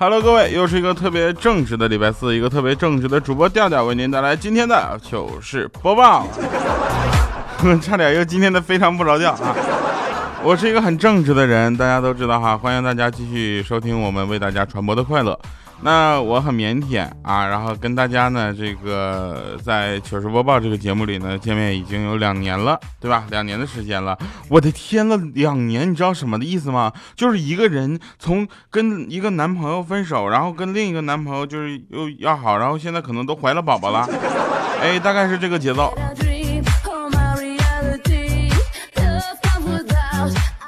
Hello，各位，又是一个特别正直的礼拜四，一个特别正直的主播调调为您带来今天的糗事播报。差点又今天的非常不着调啊！我是一个很正直的人，大家都知道哈。欢迎大家继续收听我们为大家传播的快乐。那我很腼腆啊，然后跟大家呢，这个在糗事播报这个节目里呢，见面已经有两年了，对吧？两年的时间了，我的天了，两年，你知道什么的意思吗？就是一个人从跟一个男朋友分手，然后跟另一个男朋友就是又要好，然后现在可能都怀了宝宝了，哎，大概是这个节奏。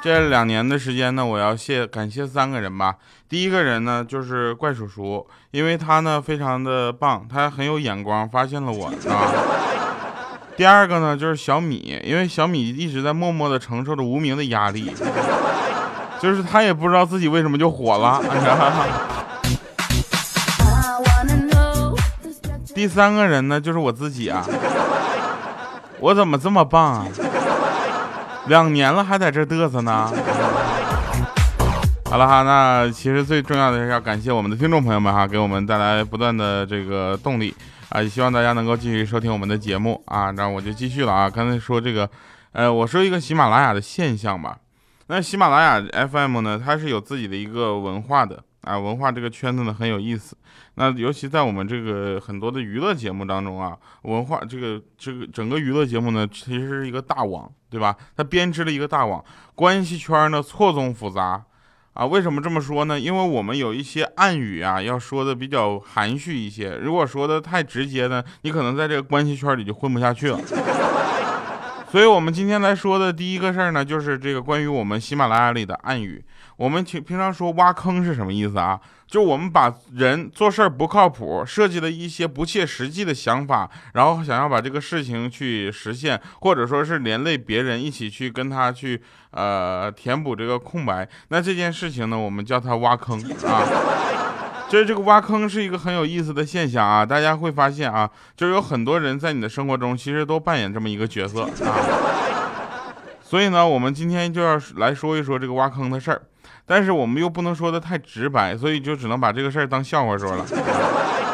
这两年的时间呢，我要谢感谢三个人吧。第一个人呢，就是怪叔叔，因为他呢非常的棒，他很有眼光，发现了我啊。第二个呢，就是小米，因为小米一直在默默的承受着无名的压力，就是他也不知道自己为什么就火了。第三个人呢，就是我自己啊，我怎么这么棒啊？两年了还在这嘚瑟呢。好了哈，那其实最重要的是要感谢我们的听众朋友们哈，给我们带来不断的这个动力啊！也希望大家能够继续收听我们的节目啊。那我就继续了啊。刚才说这个，呃，我说一个喜马拉雅的现象吧。那喜马拉雅 FM 呢，它是有自己的一个文化的啊，文化这个圈子呢很有意思。那尤其在我们这个很多的娱乐节目当中啊，文化这个这个整个娱乐节目呢，其实是一个大网，对吧？它编织了一个大网，关系圈呢错综复杂啊。为什么这么说呢？因为我们有一些暗语啊，要说的比较含蓄一些。如果说的太直接呢，你可能在这个关系圈里就混不下去了。所以，我们今天来说的第一个事儿呢，就是这个关于我们喜马拉雅里的暗语。我们平平常说挖坑是什么意思啊？就我们把人做事儿不靠谱，设计了一些不切实际的想法，然后想要把这个事情去实现，或者说是连累别人一起去跟他去呃填补这个空白。那这件事情呢，我们叫它挖坑啊。就是这个挖坑是一个很有意思的现象啊，大家会发现啊，就是有很多人在你的生活中其实都扮演这么一个角色啊。所以呢，我们今天就要来说一说这个挖坑的事儿。但是我们又不能说的太直白，所以就只能把这个事儿当笑话说了。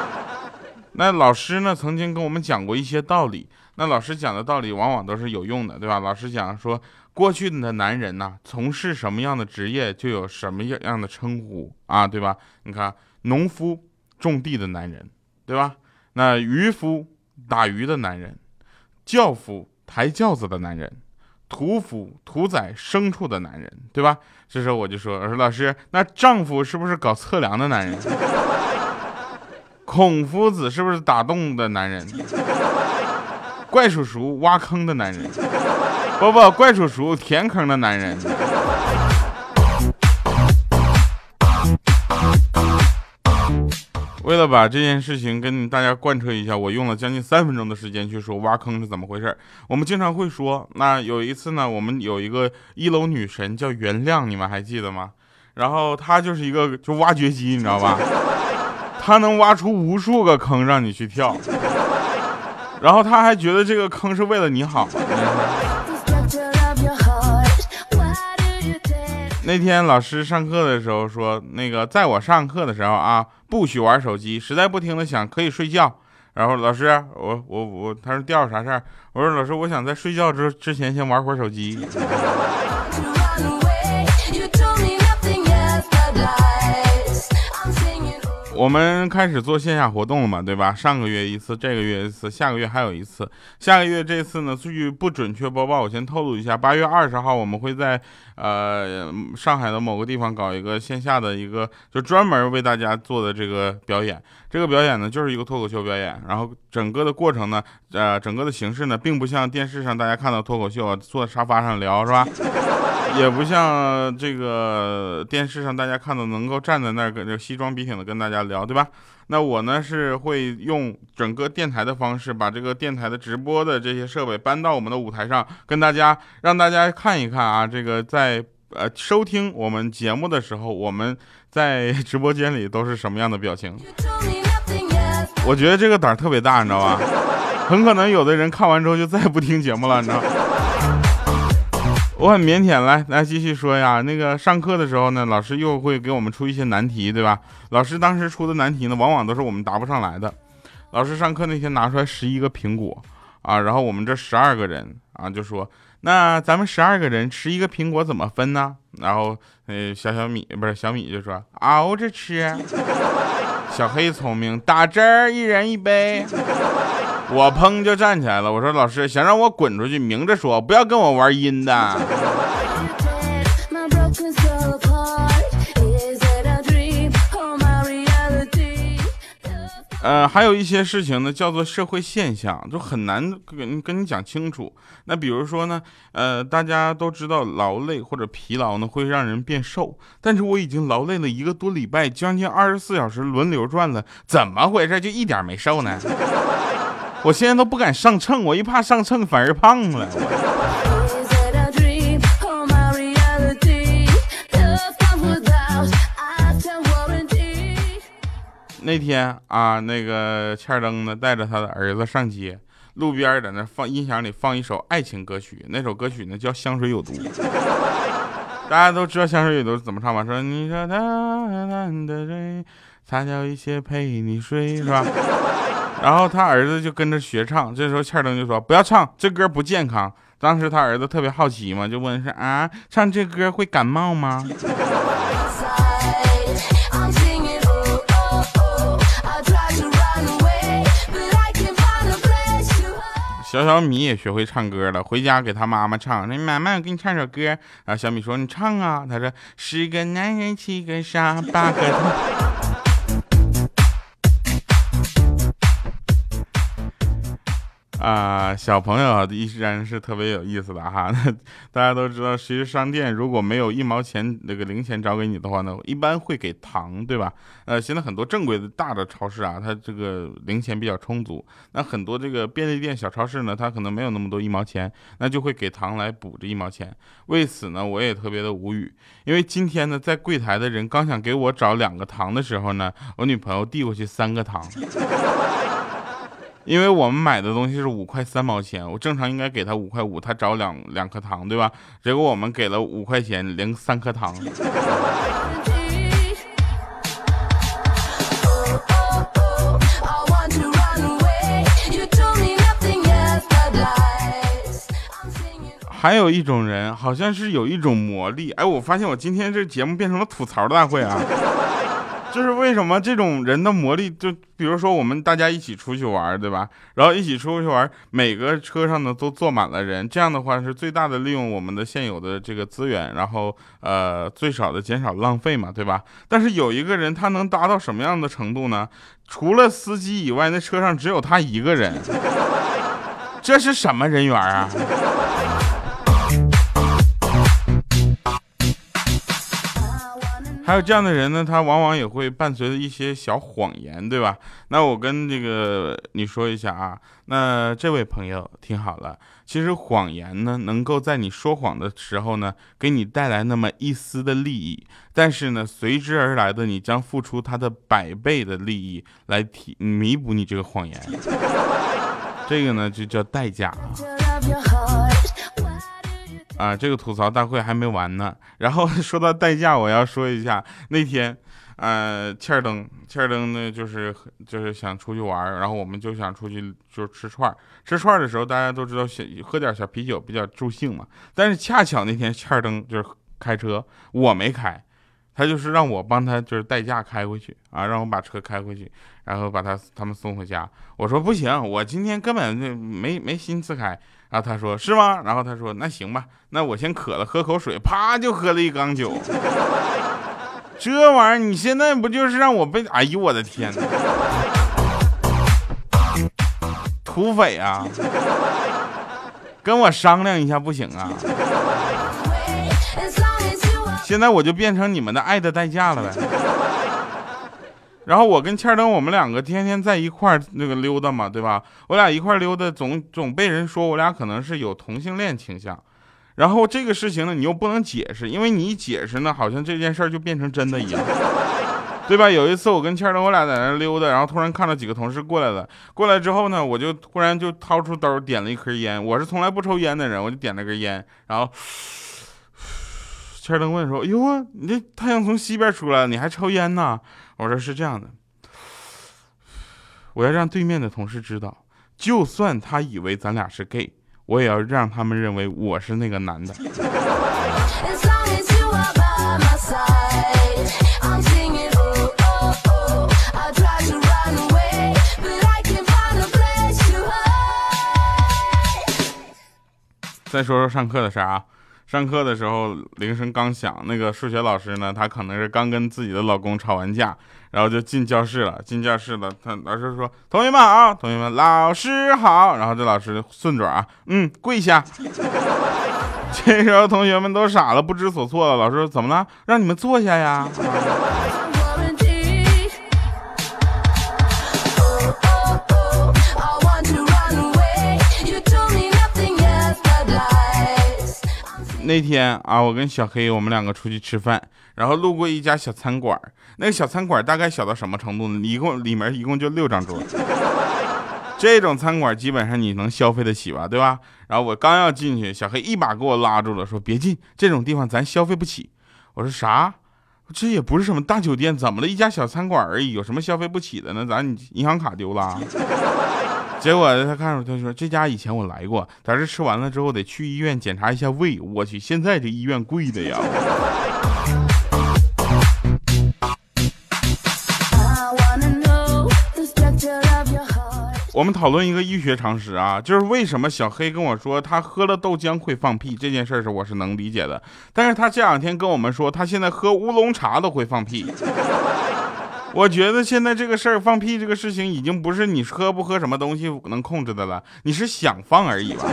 那老师呢，曾经跟我们讲过一些道理。那老师讲的道理往往都是有用的，对吧？老师讲说，过去的男人呢，从事什么样的职业，就有什么样样的称呼啊，对吧？你看，农夫种地的男人，对吧？那渔夫打鱼的男人，轿夫抬轿子的男人。屠夫屠宰牲畜的男人，对吧？这时候我就说：“我说老师，那丈夫是不是搞测量的男人？孔夫子是不是打洞的男人？怪叔叔挖坑的男人？不不，怪叔叔填坑的男人。”为了把这件事情跟大家贯彻一下，我用了将近三分钟的时间去说挖坑是怎么回事。我们经常会说，那有一次呢，我们有一个一楼女神叫原谅，你们还记得吗？然后她就是一个就挖掘机，你知道吧？她能挖出无数个坑让你去跳，然后她还觉得这个坑是为了你好。那天老师上课的时候说，那个在我上课的时候啊，不许玩手机，实在不听的想可以睡觉。然后老师，我我我，他说调啥事儿？我说老师，我想在睡觉之之前先玩会儿手机。我们开始做线下活动了嘛，对吧？上个月一次，这个月一次，下个月还有一次。下个月这次呢，数据不准确播报，我先透露一下，八月二十号我们会在呃上海的某个地方搞一个线下的一个，就专门为大家做的这个表演。这个表演呢，就是一个脱口秀表演。然后整个的过程呢，呃，整个的形式呢，并不像电视上大家看到脱口秀啊，坐沙发上聊，是吧？也不像这个电视上大家看到能够站在那儿跟这西装笔挺的跟大家聊，对吧？那我呢是会用整个电台的方式，把这个电台的直播的这些设备搬到我们的舞台上，跟大家让大家看一看啊，这个在呃收听我们节目的时候，我们在直播间里都是什么样的表情。我觉得这个胆儿特别大，你知道吧？很可能有的人看完之后就再也不听节目了，你知道。我很腼腆，来来继续说呀。那个上课的时候呢，老师又会给我们出一些难题，对吧？老师当时出的难题呢，往往都是我们答不上来的。老师上课那天拿出来十一个苹果啊，然后我们这十二个人啊就说，那咱们十二个人吃一个苹果怎么分呢？然后呃小小米不是小米就说熬着吃，小黑聪明打汁儿，一人一杯。我砰就站起来了，我说老师想让我滚出去，明着说，不要跟我玩阴的。呃，还有一些事情呢，叫做社会现象，就很难跟跟你讲清楚。那比如说呢，呃，大家都知道劳累或者疲劳呢会让人变瘦，但是我已经劳累了一个多礼拜，将近二十四小时轮流转了，怎么回事？就一点没瘦呢？我现在都不敢上秤，我一怕上秤反而胖了。那天啊，那个欠灯呢带着他的儿子上街，路边在那放音响里放一首爱情歌曲，那首歌曲呢叫《香水有毒》。大家都知道《香水有毒》怎么唱吗？说你说他的泪，擦掉一切陪你睡，是吧？然后他儿子就跟着学唱，这时候欠灯就说：“不要唱，这歌不健康。”当时他儿子特别好奇嘛，就问是啊，唱这歌会感冒吗？小小米也学会唱歌了，回家给他妈妈唱。那妈妈，我给你唱首歌。然后小米说：“你唱啊。”他说：“十个男人七个傻，八个。”啊，小朋友依然是特别有意思的哈。大家都知道，其实商店如果没有一毛钱那个零钱找给你的话呢，一般会给糖，对吧？呃，现在很多正规的大的超市啊，它这个零钱比较充足。那很多这个便利店、小超市呢，它可能没有那么多一毛钱，那就会给糖来补这一毛钱。为此呢，我也特别的无语，因为今天呢，在柜台的人刚想给我找两个糖的时候呢，我女朋友递过去三个糖。因为我们买的东西是五块三毛钱，我正常应该给他五块五，他找两两颗糖，对吧？结果我们给了五块钱零三颗糖。还有一种人，好像是有一种魔力，哎，我发现我今天这节目变成了吐槽大会啊。就是为什么这种人的魔力，就比如说我们大家一起出去玩，对吧？然后一起出去玩，每个车上呢都坐满了人，这样的话是最大的利用我们的现有的这个资源，然后呃最少的减少浪费嘛，对吧？但是有一个人他能达到什么样的程度呢？除了司机以外，那车上只有他一个人，这是什么人缘啊？还有这样的人呢，他往往也会伴随着一些小谎言，对吧？那我跟这个你说一下啊，那这位朋友听好了，其实谎言呢，能够在你说谎的时候呢，给你带来那么一丝的利益，但是呢，随之而来的你将付出他的百倍的利益来提弥补你这个谎言，这个呢就叫代价。啊，啊这个吐槽大会还没完呢。然后 说到代驾，我要说一下那天，呃，欠儿登，欠儿登呢，就是就是想出去玩，然后我们就想出去就是吃串儿。吃串儿的时候，大家都知道，小喝点小啤酒比较助兴嘛。但是恰巧那天欠儿登就是开车，我没开，他就是让我帮他就是代驾开回去啊，让我把车开回去，然后把他他们送回家。我说不行，我今天根本就没没心思开。然后他说是吗？然后他说那行吧，那我先渴了，喝口水，啪就喝了一缸酒。这玩意儿你现在不就是让我被？哎呦我的天哪！土匪啊！跟我商量一下不行啊？现在我就变成你们的爱的代价了呗。然后我跟千灯，我们两个天天在一块儿那个溜达嘛，对吧？我俩一块儿溜达，总总被人说我俩可能是有同性恋倾向。然后这个事情呢，你又不能解释，因为你一解释呢，好像这件事儿就变成真的一样，对吧？有一次我跟千灯，我俩在那溜达，然后突然看到几个同事过来了。过来之后呢，我就突然就掏出兜点了一颗烟。我是从来不抽烟的人，我就点了根烟，然后。千灯问说：“哟啊，你这太阳从西边出来了，你还抽烟呢？”我说：“是这样的，我要让对面的同事知道，就算他以为咱俩是 gay，我也要让他们认为我是那个男的。”再说说上课的事儿啊。上课的时候，铃声刚响，那个数学老师呢，他可能是刚跟自己的老公吵完架，然后就进教室了。进教室了，他老师说：“同学们好，同学们，老师好。”然后这老师顺转啊，嗯，跪下。这时候同学们都傻了，不知所措了。老师说：“怎么了？让你们坐下呀。”那天啊，我跟小黑我们两个出去吃饭，然后路过一家小餐馆那个小餐馆大概小到什么程度呢？一共里面一共就六张桌，这种餐馆基本上你能消费得起吧，对吧？然后我刚要进去，小黑一把给我拉住了，说别进，这种地方咱消费不起。我说啥？这也不是什么大酒店，怎么了？一家小餐馆而已，有什么消费不起的呢？咱银行卡丢了。结果他看着他说：“这家以前我来过，但是吃完了之后得去医院检查一下胃。我去，现在这医院贵的呀！”我们讨论一个医学常识啊，就是为什么小黑跟我说他喝了豆浆会放屁这件事是我是能理解的，但是他这两天跟我们说他现在喝乌龙茶都会放屁。我觉得现在这个事儿放屁这个事情已经不是你喝不喝什么东西能控制的了，你是想放而已吧。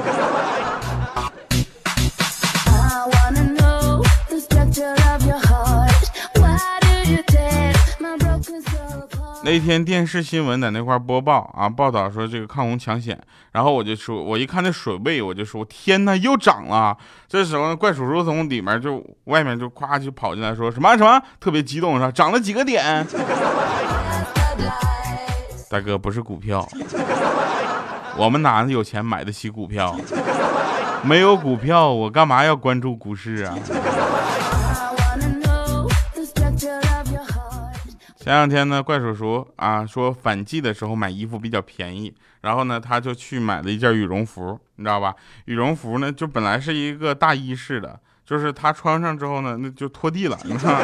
那天电视新闻在那块播报啊，报道说这个抗洪抢险，然后我就说，我一看那水位，我就说天哪，又涨了。这时候怪叔叔从里面就外面就咵就跑进来，说什么什么，特别激动，说涨了几个点。大哥不是股票，我们哪有钱买得起股票？没有股票，我干嘛要关注股市啊？前两天呢，怪叔叔啊说反季的时候买衣服比较便宜，然后呢他就去买了一件羽绒服，你知道吧？羽绒服呢就本来是一个大衣式的，就是他穿上之后呢那就拖地了，你看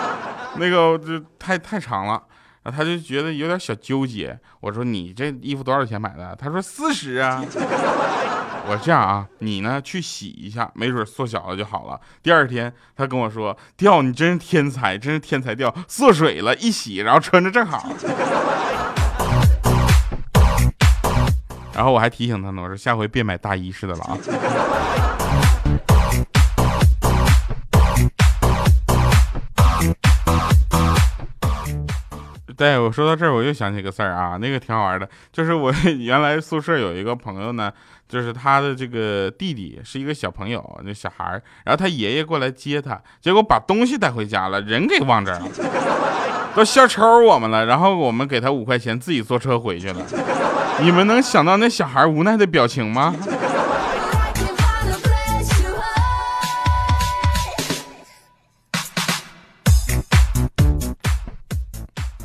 那个就太太长了。他就觉得有点小纠结。我说：“你这衣服多少钱买的？”他说：“四十啊。”我：“这样啊，你呢去洗一下，没准缩小了就好了。”第二天他跟我说：“掉，你真是天才，真是天才掉，缩水了，一洗然后穿着正好。”然后我还提醒他呢，我说：“下回别买大衣似的了啊。”对我说到这儿，我又想起个事儿啊，那个挺好玩的，就是我 原来宿舍有一个朋友呢，就是他的这个弟弟是一个小朋友，那小孩儿，然后他爷爷过来接他，结果把东西带回家了，人给忘这儿了，都笑抽我们了，然后我们给他五块钱，自己坐车回去了。你们能想到那小孩无奈的表情吗？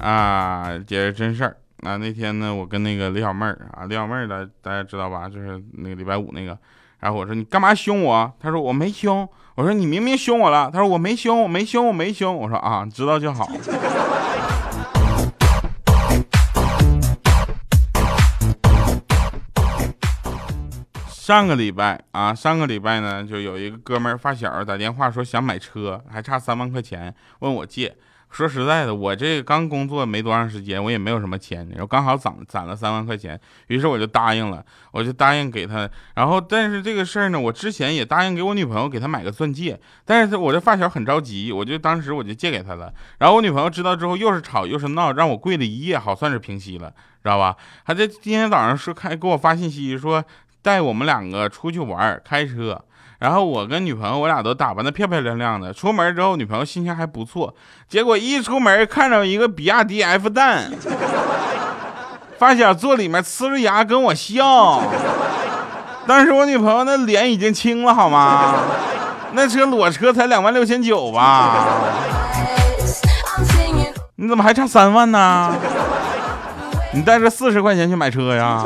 啊，接着真事儿。那那天呢，我跟那个李小妹儿啊，李小妹儿的大家知道吧？就是那个礼拜五那个。然后我说你干嘛凶我？他说我没凶。我说你明明凶我了。他说我没凶，我没凶，我没凶。我说啊，知道就好。上个礼拜啊，上个礼拜呢，就有一个哥们儿发小打电话说想买车，还差三万块钱，问我借。说实在的，我这刚工作没多长时间，我也没有什么钱，然后刚好攒攒了三万块钱，于是我就答应了，我就答应给他。然后，但是这个事儿呢，我之前也答应给我女朋友给她买个钻戒，但是我这发小很着急，我就当时我就借给她了。然后我女朋友知道之后，又是吵又是闹，让我跪了一夜，好算是平息了，知道吧？还在今天早上说开给我发信息说带我们两个出去玩，开车。然后我跟女朋友，我俩都打扮的漂漂亮亮的。出门之后，女朋友心情还不错。结果一出门，看着一个比亚迪 F 蛋，发小坐里面呲着牙跟我笑。当时我女朋友那脸已经青了，好吗？那车裸车才两万六千九吧？你怎么还差三万呢？你带着四十块钱去买车呀？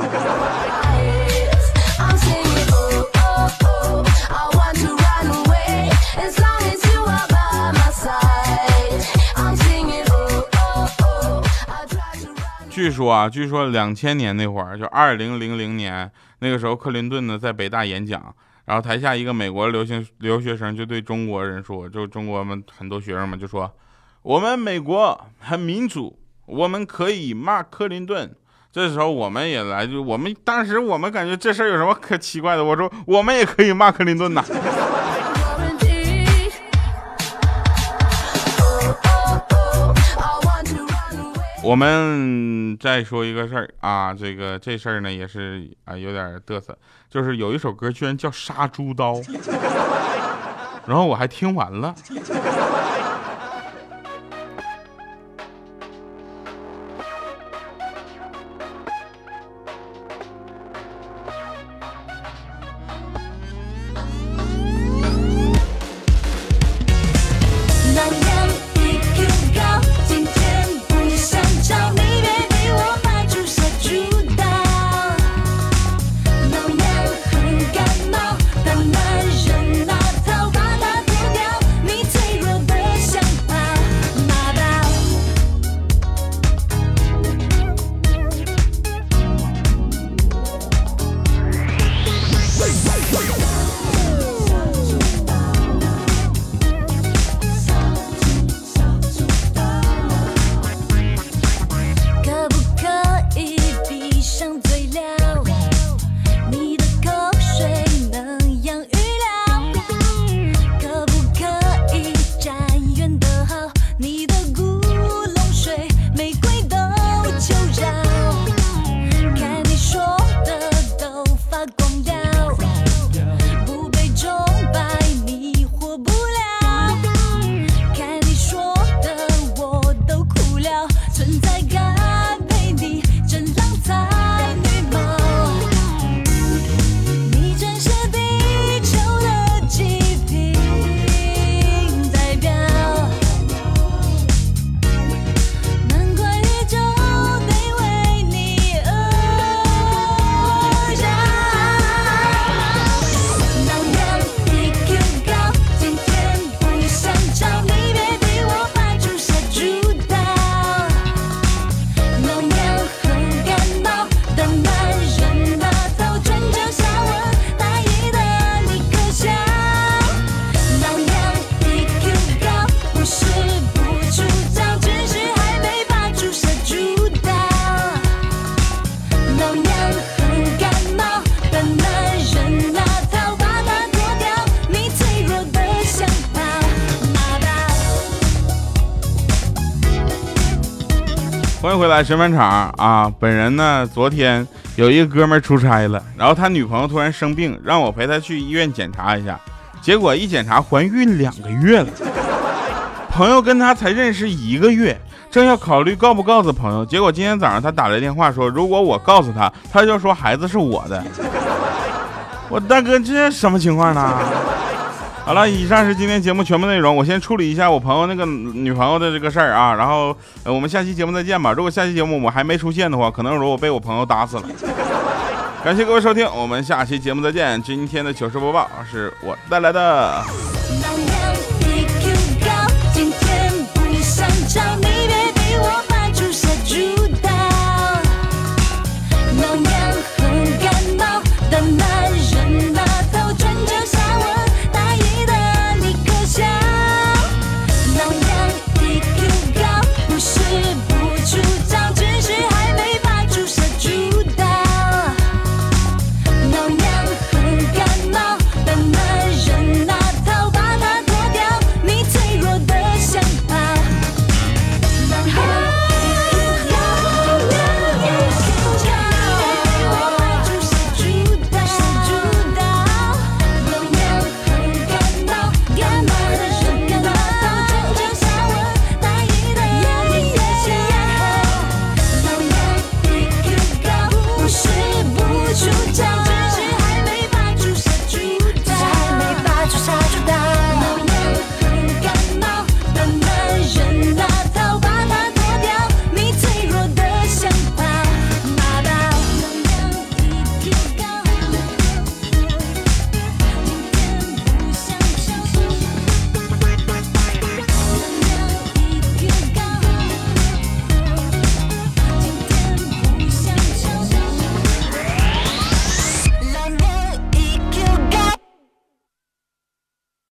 据说啊，据说两千年那会儿，就二零零零年那个时候，克林顿呢在北大演讲，然后台下一个美国留学留学生就对中国人说，就中国们很多学生们就说，我们美国很民主，我们可以骂克林顿。这时候我们也来，就我们当时我们感觉这事儿有什么可奇怪的？我说我们也可以骂克林顿呐。我们再说一个事儿啊，这个这事儿呢也是啊有点嘚瑟，就是有一首歌居然叫《杀猪刀》，然后我还听完了。回来，神返场啊！本人呢，昨天有一个哥们出差了，然后他女朋友突然生病，让我陪他去医院检查一下。结果一检查，怀孕两个月了。朋友跟他才认识一个月，正要考虑告不告诉朋友，结果今天早上他打来电话说，如果我告诉他，他就说孩子是我的。我大哥，这什么情况呢？好了，以上是今天节目全部内容。我先处理一下我朋友那个女朋友的这个事儿啊，然后呃，我们下期节目再见吧。如果下期节目我还没出现的话，可能如我被我朋友打死了。感谢各位收听，我们下期节目再见。今天的糗事播报是我带来的。